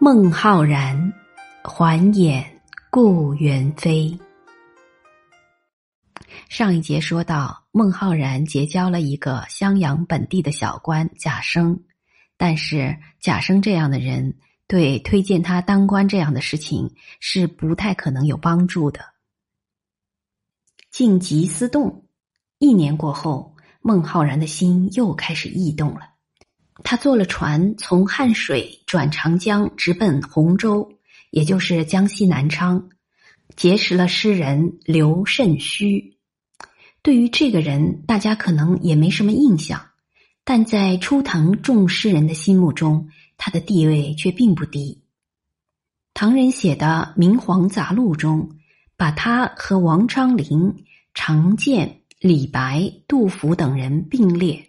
孟浩然，还眼故园飞。上一节说到，孟浩然结交了一个襄阳本地的小官贾生，但是贾生这样的人对推荐他当官这样的事情是不太可能有帮助的。静极思动，一年过后，孟浩然的心又开始异动了。他坐了船，从汉水转长江，直奔洪州，也就是江西南昌，结识了诗人刘慎虚。对于这个人，大家可能也没什么印象，但在初唐众诗人的心目中，他的地位却并不低。唐人写的《明皇杂录》中，把他和王昌龄、常建、李白、杜甫等人并列。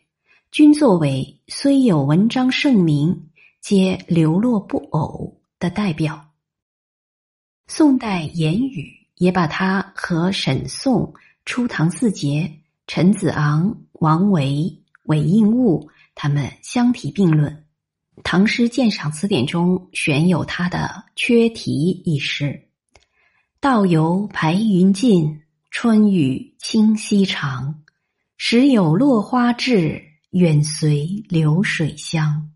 均作为虽有文章盛名，皆流落不偶的代表。宋代言语也把他和沈颂、初唐四杰陈子昂、王维、韦应物他们相提并论。《唐诗鉴赏词典》中选有他的《缺题》一诗：“道游白云尽，春雨清溪长。时有落花至。”远随流水香，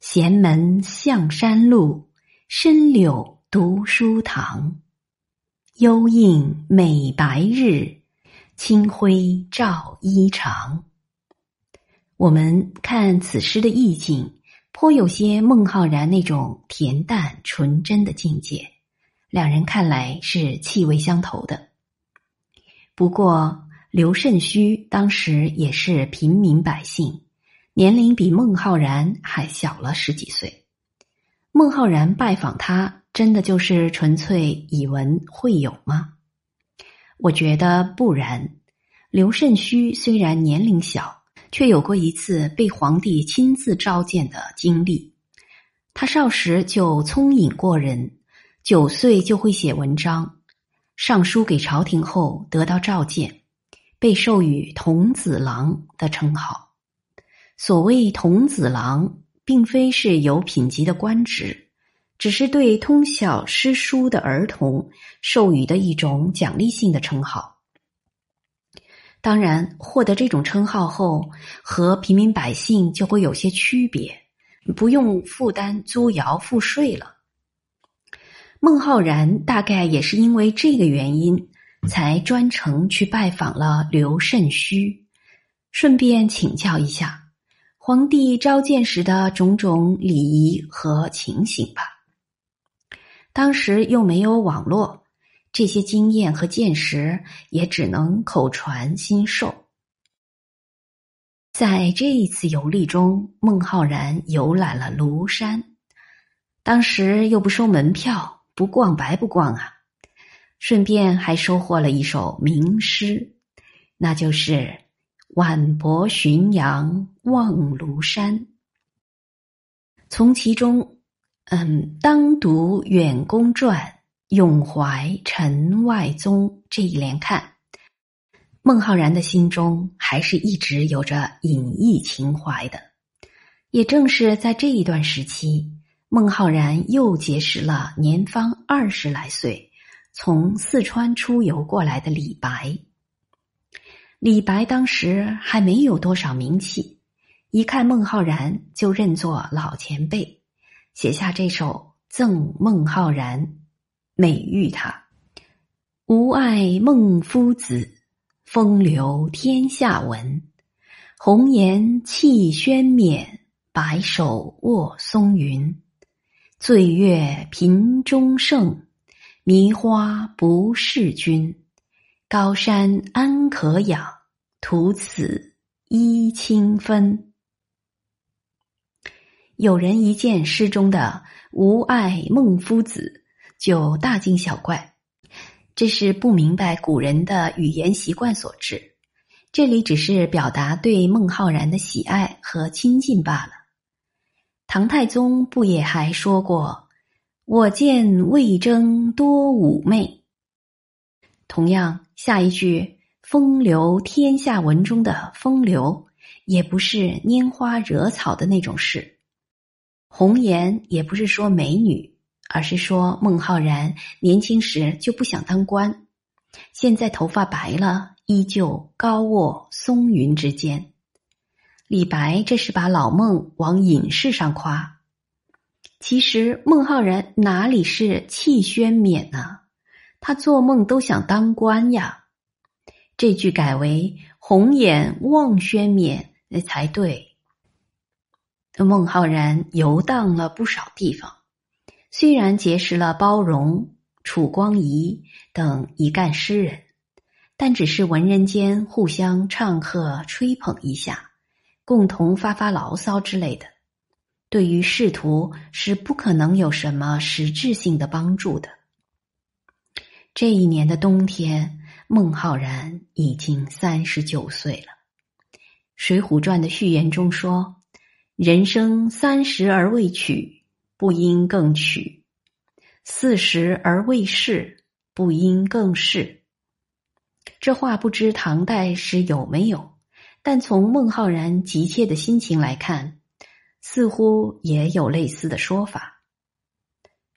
闲门向山路，深柳读书堂。幽映美白日，清辉照衣裳。我们看此诗的意境，颇有些孟浩然那种恬淡纯真的境界，两人看来是气味相投的。不过。刘慎虚当时也是平民百姓，年龄比孟浩然还小了十几岁。孟浩然拜访他，真的就是纯粹以文会友吗？我觉得不然。刘慎虚虽然年龄小，却有过一次被皇帝亲自召见的经历。他少时就聪颖过人，九岁就会写文章，上书给朝廷后得到召见。被授予童子郎的称号。所谓童子郎，并非是有品级的官职，只是对通晓诗书的儿童授予的一种奖励性的称号。当然，获得这种称号后，和平民百姓就会有些区别，不用负担租窑赋税了。孟浩然大概也是因为这个原因。才专程去拜访了刘慎虚，顺便请教一下皇帝召见时的种种礼仪和情形吧。当时又没有网络，这些经验和见识也只能口传心授。在这一次游历中，孟浩然游览了庐山，当时又不收门票，不逛白不逛啊。顺便还收获了一首名诗，那就是“晚泊浔阳望庐山”。从其中，嗯，“当读远公传，永怀尘外宗”这一连看，孟浩然的心中还是一直有着隐逸情怀的。也正是在这一段时期，孟浩然又结识了年方二十来岁。从四川出游过来的李白，李白当时还没有多少名气，一看孟浩然就认作老前辈，写下这首《赠孟浩然》，美誉他：“吾爱孟夫子，风流天下闻。红颜弃轩冕，白首卧松云。醉月频中圣。”迷花不是君，高山安可仰？徒此揖清芬。有人一见诗中的“吾爱孟夫子”，就大惊小怪，这是不明白古人的语言习惯所致。这里只是表达对孟浩然的喜爱和亲近罢了。唐太宗不也还说过？我见魏征多妩媚。同样，下一句“风流天下文”中的“风流”，也不是拈花惹草的那种事。红颜也不是说美女，而是说孟浩然年轻时就不想当官，现在头发白了，依旧高卧松云之间。李白这是把老孟往隐士上夸，其实孟浩然哪里是气轩冕呢？他做梦都想当官呀。这句改为红眼望轩冕才对。孟浩然游荡了不少地方，虽然结识了包容、楚光仪等一干诗人，但只是文人间互相唱和、吹捧一下，共同发发牢骚之类的，对于仕途是不可能有什么实质性的帮助的。这一年的冬天，孟浩然已经三十九岁了。《水浒传》的序言中说。人生三十而未娶，不应更娶；四十而未仕，不应更仕。这话不知唐代时有没有，但从孟浩然急切的心情来看，似乎也有类似的说法。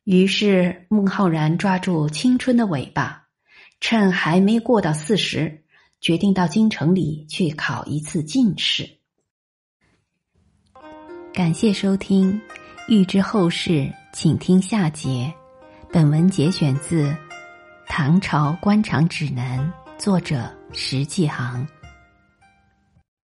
于是，孟浩然抓住青春的尾巴，趁还没过到四十，决定到京城里去考一次进士。感谢收听，欲知后事，请听下节。本文节选自《唐朝官场指南》，作者石继航。